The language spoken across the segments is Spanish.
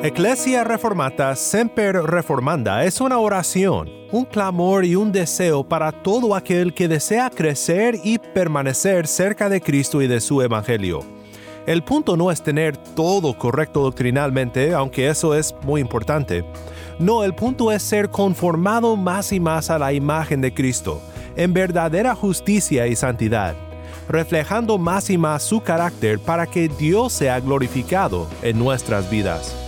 Ecclesia Reformata Semper Reformanda es una oración, un clamor y un deseo para todo aquel que desea crecer y permanecer cerca de Cristo y de su Evangelio. El punto no es tener todo correcto doctrinalmente, aunque eso es muy importante. No, el punto es ser conformado más y más a la imagen de Cristo, en verdadera justicia y santidad, reflejando más y más su carácter para que Dios sea glorificado en nuestras vidas.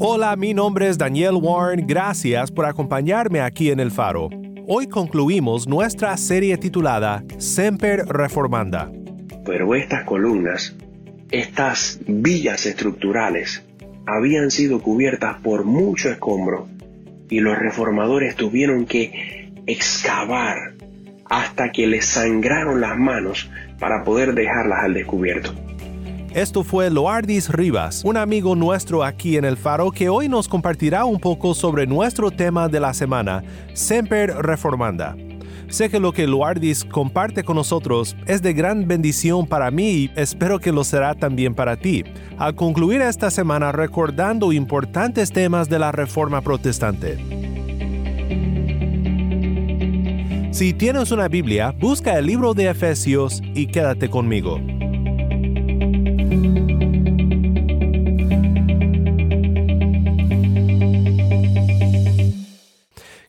Hola, mi nombre es Daniel Warren, gracias por acompañarme aquí en El Faro. Hoy concluimos nuestra serie titulada Semper Reformanda. Pero estas columnas, estas villas estructurales, habían sido cubiertas por mucho escombro y los reformadores tuvieron que excavar hasta que les sangraron las manos para poder dejarlas al descubierto. Esto fue Loardis Rivas, un amigo nuestro aquí en el Faro que hoy nos compartirá un poco sobre nuestro tema de la semana, Semper Reformanda. Sé que lo que Loardis comparte con nosotros es de gran bendición para mí y espero que lo será también para ti, al concluir esta semana recordando importantes temas de la Reforma Protestante. Si tienes una Biblia, busca el libro de Efesios y quédate conmigo.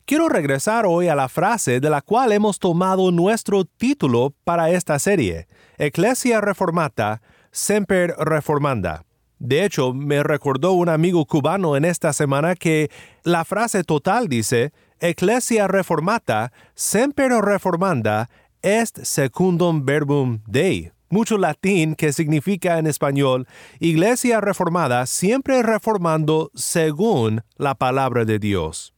Quiero regresar hoy a la frase de la cual hemos tomado nuestro título para esta serie, Ecclesia Reformata, Semper Reformanda. De hecho, me recordó un amigo cubano en esta semana que la frase total dice, Ecclesia Reformata, Semper Reformanda, est secundum verbum Dei. Mucho latín que significa en español, Iglesia Reformada siempre reformando según la palabra de Dios.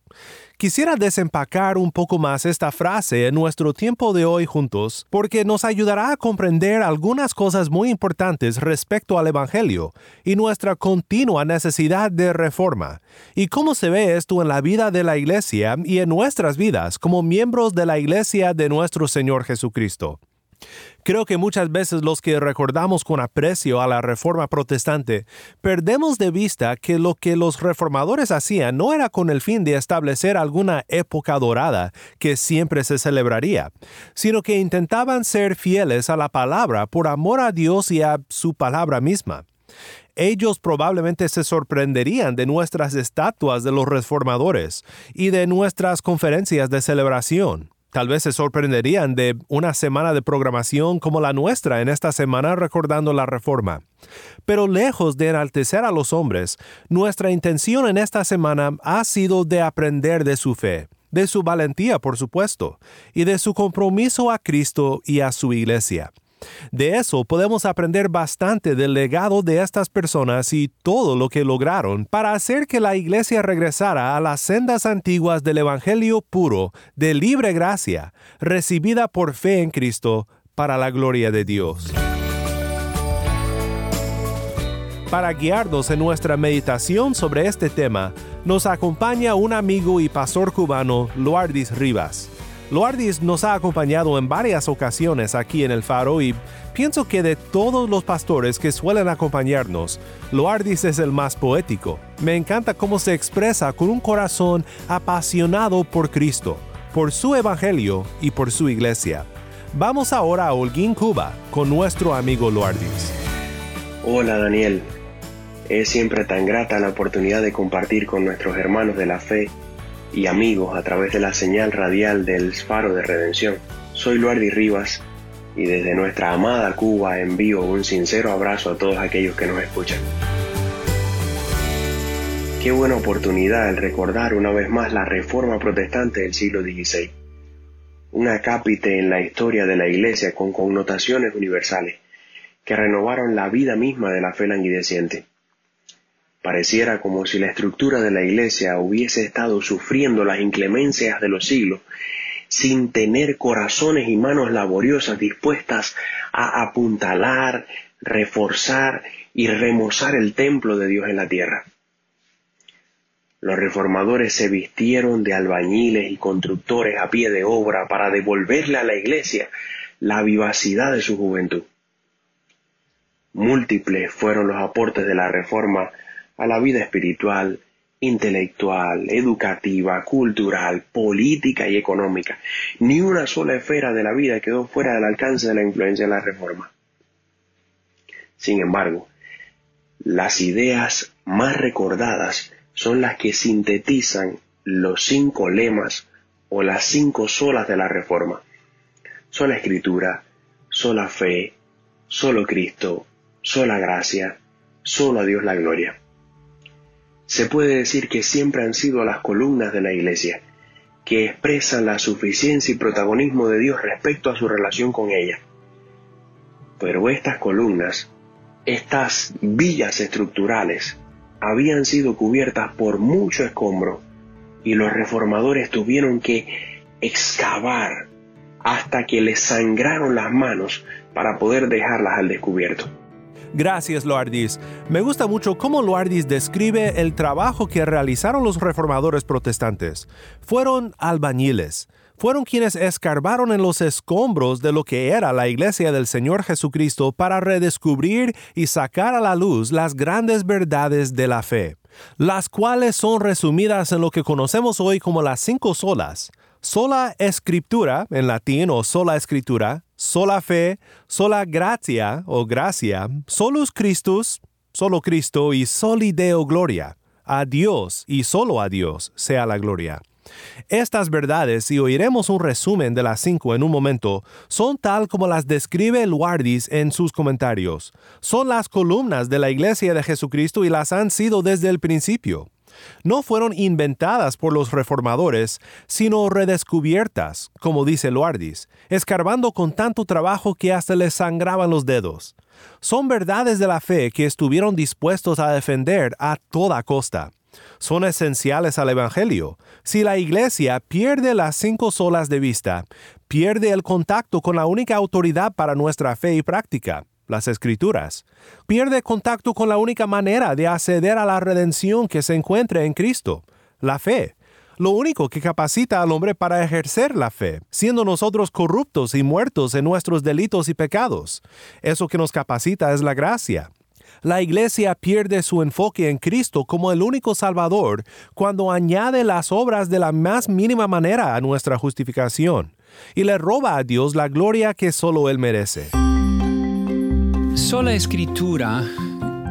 Quisiera desempacar un poco más esta frase en nuestro tiempo de hoy juntos porque nos ayudará a comprender algunas cosas muy importantes respecto al Evangelio y nuestra continua necesidad de reforma, y cómo se ve esto en la vida de la Iglesia y en nuestras vidas como miembros de la Iglesia de nuestro Señor Jesucristo. Creo que muchas veces los que recordamos con aprecio a la reforma protestante perdemos de vista que lo que los reformadores hacían no era con el fin de establecer alguna época dorada que siempre se celebraría, sino que intentaban ser fieles a la palabra por amor a Dios y a su palabra misma ellos probablemente se sorprenderían de nuestras estatuas de los reformadores y de nuestras conferencias de celebración. Tal vez se sorprenderían de una semana de programación como la nuestra en esta semana recordando la reforma. Pero lejos de enaltecer a los hombres, nuestra intención en esta semana ha sido de aprender de su fe, de su valentía, por supuesto, y de su compromiso a Cristo y a su iglesia. De eso podemos aprender bastante del legado de estas personas y todo lo que lograron para hacer que la iglesia regresara a las sendas antiguas del Evangelio puro, de libre gracia, recibida por fe en Cristo, para la gloria de Dios. Para guiarnos en nuestra meditación sobre este tema, nos acompaña un amigo y pastor cubano, Loardis Rivas. Loardis nos ha acompañado en varias ocasiones aquí en el Faro y pienso que de todos los pastores que suelen acompañarnos, Loardis es el más poético. Me encanta cómo se expresa con un corazón apasionado por Cristo, por su Evangelio y por su iglesia. Vamos ahora a Holguín, Cuba, con nuestro amigo Loardis. Hola Daniel, es siempre tan grata la oportunidad de compartir con nuestros hermanos de la fe y amigos a través de la señal radial del Faro de Redención. Soy Luardi Rivas y desde nuestra amada Cuba envío un sincero abrazo a todos aquellos que nos escuchan. Qué buena oportunidad el recordar una vez más la reforma protestante del siglo XVI. un acápite en la historia de la Iglesia con connotaciones universales que renovaron la vida misma de la fe languideciente. Pareciera como si la estructura de la Iglesia hubiese estado sufriendo las inclemencias de los siglos sin tener corazones y manos laboriosas dispuestas a apuntalar, reforzar y remozar el templo de Dios en la tierra. Los reformadores se vistieron de albañiles y constructores a pie de obra para devolverle a la iglesia la vivacidad de su juventud. Múltiples fueron los aportes de la reforma a la vida espiritual, intelectual, educativa, cultural, política y económica. Ni una sola esfera de la vida quedó fuera del alcance de la influencia de la reforma. Sin embargo, las ideas más recordadas son las que sintetizan los cinco lemas o las cinco solas de la Reforma. Sola escritura, sola fe, solo Cristo, sola gracia, solo a Dios la gloria. Se puede decir que siempre han sido las columnas de la Iglesia, que expresan la suficiencia y protagonismo de Dios respecto a su relación con ella. Pero estas columnas, estas villas estructurales, habían sido cubiertas por mucho escombro y los reformadores tuvieron que excavar hasta que les sangraron las manos para poder dejarlas al descubierto. Gracias, Loardis. Me gusta mucho cómo Loardis describe el trabajo que realizaron los reformadores protestantes. Fueron albañiles, fueron quienes escarbaron en los escombros de lo que era la iglesia del Señor Jesucristo para redescubrir y sacar a la luz las grandes verdades de la fe, las cuales son resumidas en lo que conocemos hoy como las cinco solas. Sola escritura, en latín o sola escritura, sola fe, sola gratia o gracia, solus Christus, solo Cristo y soli Deo gloria. A Dios y solo a Dios sea la gloria. Estas verdades, y oiremos un resumen de las cinco en un momento, son tal como las describe Luardis en sus comentarios. Son las columnas de la Iglesia de Jesucristo y las han sido desde el principio. No fueron inventadas por los reformadores, sino redescubiertas, como dice Luardis, escarbando con tanto trabajo que hasta les sangraban los dedos. Son verdades de la fe que estuvieron dispuestos a defender a toda costa son esenciales al Evangelio. Si la Iglesia pierde las cinco solas de vista, pierde el contacto con la única autoridad para nuestra fe y práctica, las Escrituras. Pierde contacto con la única manera de acceder a la redención que se encuentra en Cristo, la fe. Lo único que capacita al hombre para ejercer la fe, siendo nosotros corruptos y muertos en nuestros delitos y pecados. Eso que nos capacita es la gracia la Iglesia pierde su enfoque en Cristo como el único Salvador cuando añade las obras de la más mínima manera a nuestra justificación y le roba a Dios la gloria que solo Él merece. Sola escritura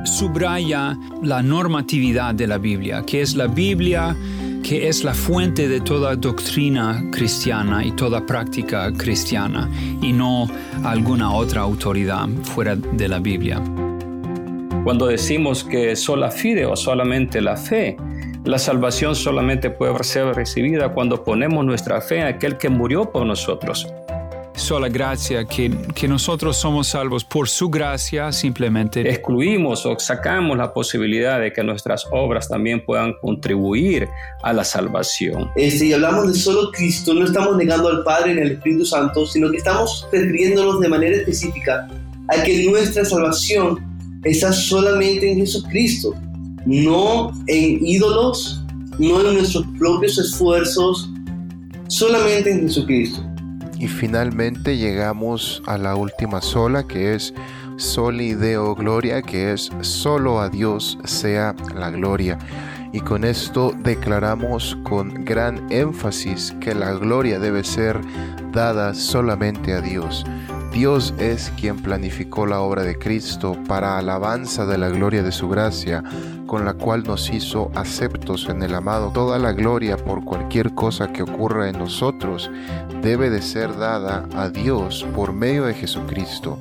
subraya la normatividad de la Biblia, que es la Biblia que es la fuente de toda doctrina cristiana y toda práctica cristiana, y no alguna otra autoridad fuera de la Biblia. Cuando decimos que sola fide o solamente la fe, la salvación solamente puede ser recibida cuando ponemos nuestra fe en aquel que murió por nosotros. Sola gracia, que, que nosotros somos salvos por su gracia simplemente. Excluimos o sacamos la posibilidad de que nuestras obras también puedan contribuir a la salvación. Si este, hablamos de solo Cristo, no estamos negando al Padre en el Espíritu Santo, sino que estamos refiriéndonos de manera específica a que nuestra salvación está solamente en Jesucristo, no en ídolos, no en nuestros propios esfuerzos, solamente en Jesucristo. Y finalmente llegamos a la última sola que es Soli Deo Gloria, que es solo a Dios sea la gloria. Y con esto declaramos con gran énfasis que la gloria debe ser dada solamente a Dios. Dios es quien planificó la obra de Cristo para alabanza de la gloria de su gracia, con la cual nos hizo aceptos en el amado. Toda la gloria por cualquier cosa que ocurra en nosotros debe de ser dada a Dios por medio de Jesucristo.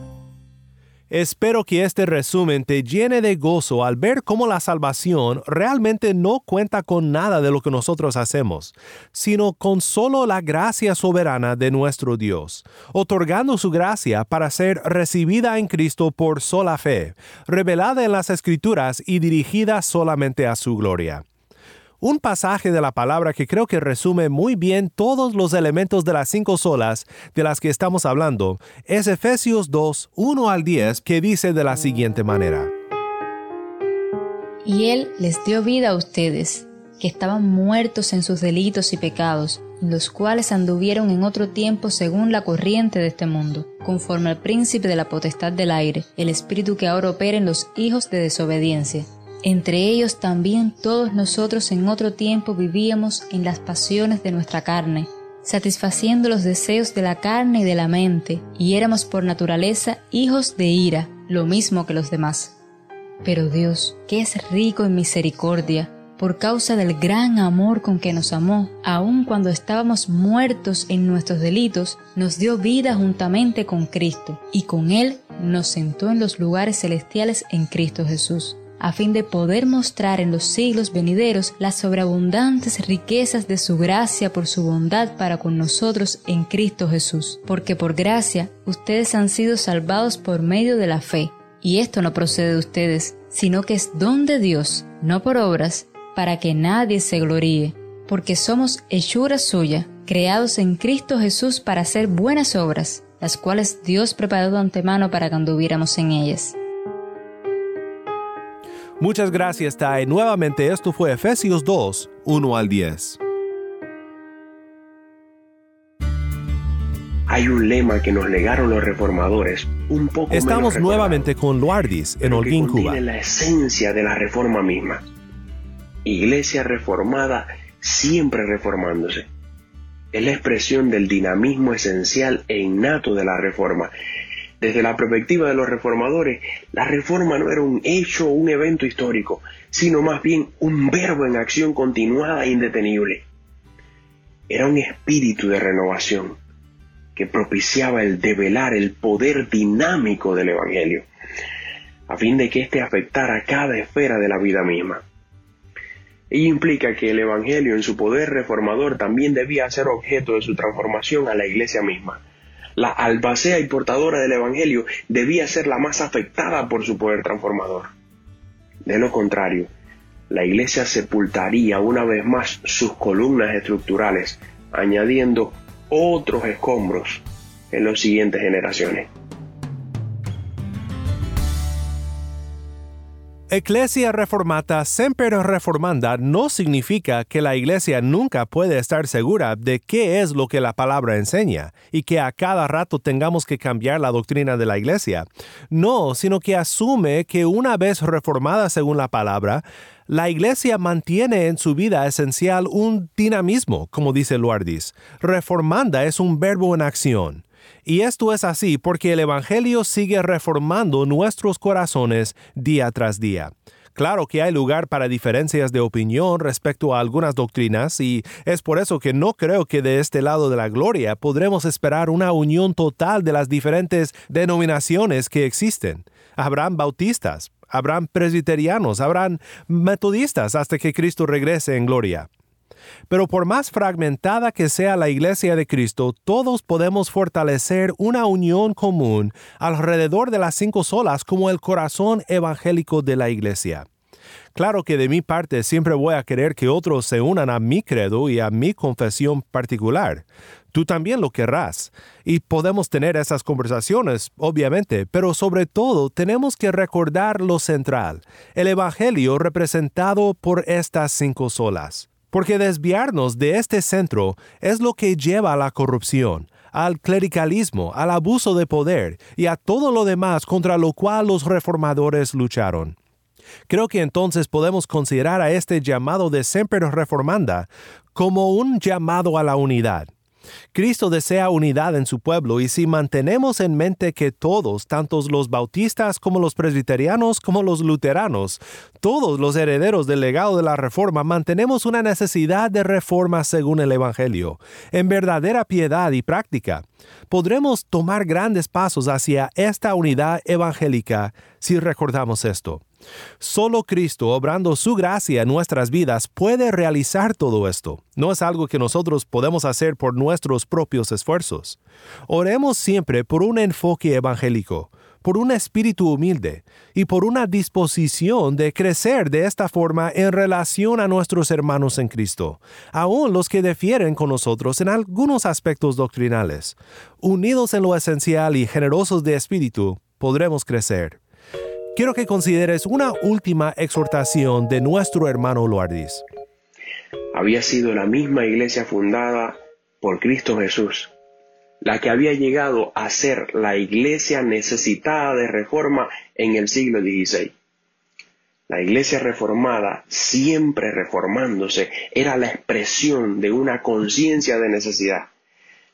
Espero que este resumen te llene de gozo al ver cómo la salvación realmente no cuenta con nada de lo que nosotros hacemos, sino con solo la gracia soberana de nuestro Dios, otorgando su gracia para ser recibida en Cristo por sola fe, revelada en las Escrituras y dirigida solamente a su gloria. Un pasaje de la palabra que creo que resume muy bien todos los elementos de las cinco solas de las que estamos hablando es Efesios 2, 1 al 10, que dice de la siguiente manera. Y Él les dio vida a ustedes, que estaban muertos en sus delitos y pecados, los cuales anduvieron en otro tiempo según la corriente de este mundo, conforme al príncipe de la potestad del aire, el espíritu que ahora opera en los hijos de desobediencia entre ellos también todos nosotros en otro tiempo vivíamos en las pasiones de nuestra carne, satisfaciendo los deseos de la carne y de la mente, y éramos por naturaleza hijos de ira, lo mismo que los demás. Pero Dios, que es rico en misericordia, por causa del gran amor con que nos amó, aun cuando estábamos muertos en nuestros delitos, nos dio vida juntamente con Cristo, y con Él nos sentó en los lugares celestiales en Cristo Jesús a fin de poder mostrar en los siglos venideros las sobreabundantes riquezas de su gracia por su bondad para con nosotros en Cristo Jesús. Porque por gracia ustedes han sido salvados por medio de la fe. Y esto no procede de ustedes, sino que es don de Dios, no por obras, para que nadie se gloríe. Porque somos hechura suya, creados en Cristo Jesús para hacer buenas obras, las cuales Dios preparó de antemano para que anduviéramos en ellas. Muchas gracias, Tai. Nuevamente esto fue Efesios 2, 1 al 10. Hay un lema que nos legaron los reformadores, un poco Estamos nuevamente con Luardis en Holguín, Cuba. la esencia de la reforma misma. Iglesia reformada siempre reformándose. Es la expresión del dinamismo esencial e innato de la reforma desde la perspectiva de los reformadores, la reforma no era un hecho o un evento histórico, sino más bien un verbo en acción continuada e indetenible. Era un espíritu de renovación que propiciaba el develar el poder dinámico del Evangelio, a fin de que éste afectara cada esfera de la vida misma. Ello implica que el Evangelio en su poder reformador también debía ser objeto de su transformación a la iglesia misma la albacea y portadora del Evangelio debía ser la más afectada por su poder transformador. De lo contrario, la iglesia sepultaría una vez más sus columnas estructurales, añadiendo otros escombros en las siguientes generaciones. Iglesia reformata semper reformanda no significa que la iglesia nunca puede estar segura de qué es lo que la palabra enseña y que a cada rato tengamos que cambiar la doctrina de la iglesia. No, sino que asume que una vez reformada según la palabra, la iglesia mantiene en su vida esencial un dinamismo, como dice Luardis. Reformanda es un verbo en acción. Y esto es así porque el Evangelio sigue reformando nuestros corazones día tras día. Claro que hay lugar para diferencias de opinión respecto a algunas doctrinas y es por eso que no creo que de este lado de la gloria podremos esperar una unión total de las diferentes denominaciones que existen. Habrán bautistas, habrán presbiterianos, habrán metodistas hasta que Cristo regrese en gloria. Pero por más fragmentada que sea la iglesia de Cristo, todos podemos fortalecer una unión común alrededor de las cinco solas como el corazón evangélico de la iglesia. Claro que de mi parte siempre voy a querer que otros se unan a mi credo y a mi confesión particular. Tú también lo querrás. Y podemos tener esas conversaciones, obviamente, pero sobre todo tenemos que recordar lo central, el Evangelio representado por estas cinco solas porque desviarnos de este centro es lo que lleva a la corrupción, al clericalismo, al abuso de poder y a todo lo demás contra lo cual los reformadores lucharon. Creo que entonces podemos considerar a este llamado de Semper Reformanda como un llamado a la unidad. Cristo desea unidad en su pueblo y si mantenemos en mente que todos, tanto los bautistas como los presbiterianos como los luteranos, todos los herederos del legado de la reforma, mantenemos una necesidad de reforma según el Evangelio, en verdadera piedad y práctica, podremos tomar grandes pasos hacia esta unidad evangélica si recordamos esto. Solo Cristo, obrando su gracia en nuestras vidas, puede realizar todo esto. No es algo que nosotros podemos hacer por nuestros propios esfuerzos. Oremos siempre por un enfoque evangélico, por un espíritu humilde y por una disposición de crecer de esta forma en relación a nuestros hermanos en Cristo, aun los que difieren con nosotros en algunos aspectos doctrinales. Unidos en lo esencial y generosos de espíritu, podremos crecer quiero que consideres una última exhortación de nuestro hermano Loardis. Había sido la misma iglesia fundada por Cristo Jesús, la que había llegado a ser la iglesia necesitada de reforma en el siglo XVI. La iglesia reformada, siempre reformándose, era la expresión de una conciencia de necesidad,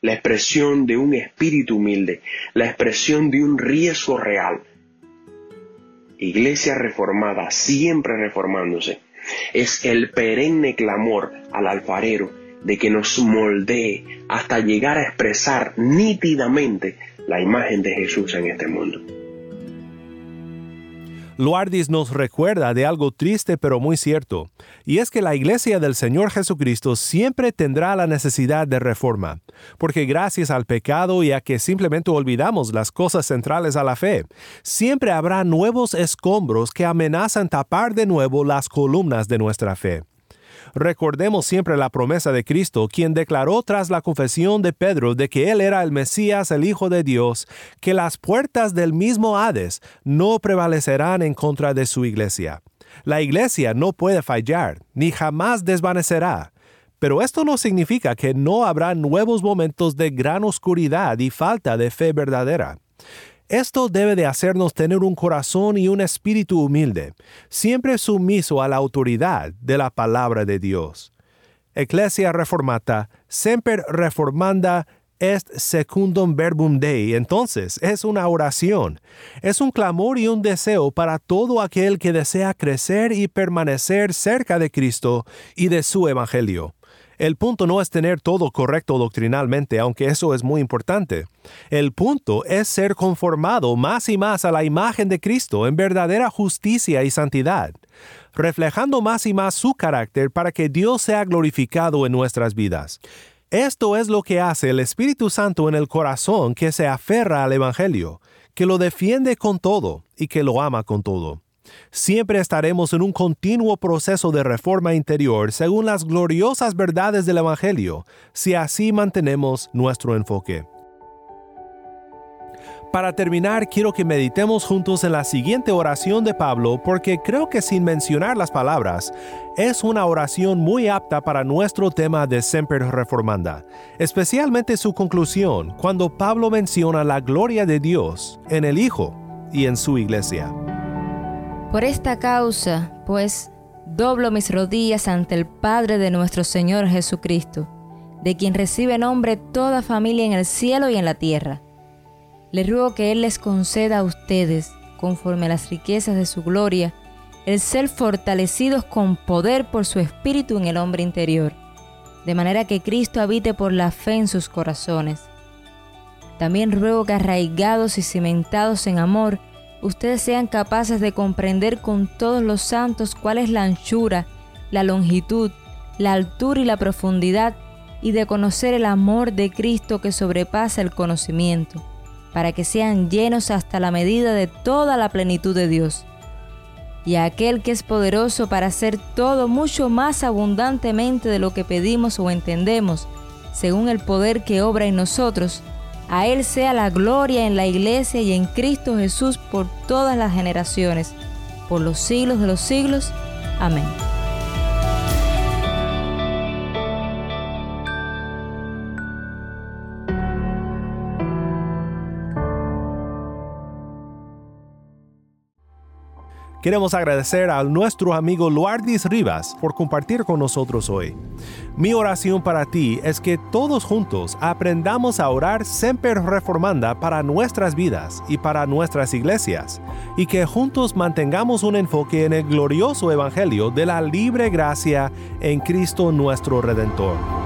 la expresión de un espíritu humilde, la expresión de un riesgo real, iglesia reformada, siempre reformándose, es el perenne clamor al alfarero de que nos moldee hasta llegar a expresar nítidamente la imagen de Jesús en este mundo. Luardis nos recuerda de algo triste pero muy cierto, y es que la iglesia del Señor Jesucristo siempre tendrá la necesidad de reforma, porque gracias al pecado y a que simplemente olvidamos las cosas centrales a la fe, siempre habrá nuevos escombros que amenazan tapar de nuevo las columnas de nuestra fe. Recordemos siempre la promesa de Cristo, quien declaró tras la confesión de Pedro de que Él era el Mesías, el Hijo de Dios, que las puertas del mismo Hades no prevalecerán en contra de su iglesia. La iglesia no puede fallar, ni jamás desvanecerá. Pero esto no significa que no habrá nuevos momentos de gran oscuridad y falta de fe verdadera. Esto debe de hacernos tener un corazón y un espíritu humilde, siempre sumiso a la autoridad de la palabra de Dios. Ecclesia reformata, semper reformanda est secundum verbum Dei. Entonces, es una oración, es un clamor y un deseo para todo aquel que desea crecer y permanecer cerca de Cristo y de su Evangelio. El punto no es tener todo correcto doctrinalmente, aunque eso es muy importante. El punto es ser conformado más y más a la imagen de Cristo en verdadera justicia y santidad, reflejando más y más su carácter para que Dios sea glorificado en nuestras vidas. Esto es lo que hace el Espíritu Santo en el corazón que se aferra al Evangelio, que lo defiende con todo y que lo ama con todo. Siempre estaremos en un continuo proceso de reforma interior según las gloriosas verdades del Evangelio, si así mantenemos nuestro enfoque. Para terminar, quiero que meditemos juntos en la siguiente oración de Pablo porque creo que sin mencionar las palabras, es una oración muy apta para nuestro tema de Semper Reformanda, especialmente su conclusión cuando Pablo menciona la gloria de Dios en el Hijo y en su iglesia. Por esta causa, pues, doblo mis rodillas ante el Padre de nuestro Señor Jesucristo, de quien recibe nombre toda familia en el cielo y en la tierra. Le ruego que Él les conceda a ustedes, conforme a las riquezas de su gloria, el ser fortalecidos con poder por su espíritu en el hombre interior, de manera que Cristo habite por la fe en sus corazones. También ruego que arraigados y cimentados en amor, ustedes sean capaces de comprender con todos los santos cuál es la anchura, la longitud, la altura y la profundidad, y de conocer el amor de Cristo que sobrepasa el conocimiento, para que sean llenos hasta la medida de toda la plenitud de Dios. Y a aquel que es poderoso para hacer todo mucho más abundantemente de lo que pedimos o entendemos, según el poder que obra en nosotros, a Él sea la gloria en la iglesia y en Cristo Jesús por todas las generaciones, por los siglos de los siglos. Amén. Queremos agradecer a nuestro amigo Luardis Rivas por compartir con nosotros hoy. Mi oración para ti es que todos juntos aprendamos a orar Semper Reformanda para nuestras vidas y para nuestras iglesias, y que juntos mantengamos un enfoque en el glorioso Evangelio de la libre gracia en Cristo nuestro Redentor.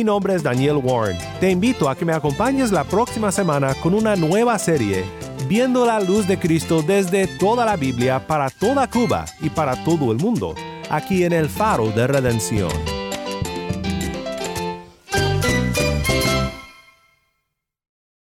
Mi nombre es Daniel Warren. Te invito a que me acompañes la próxima semana con una nueva serie, Viendo la luz de Cristo desde toda la Biblia para toda Cuba y para todo el mundo, aquí en el Faro de Redención.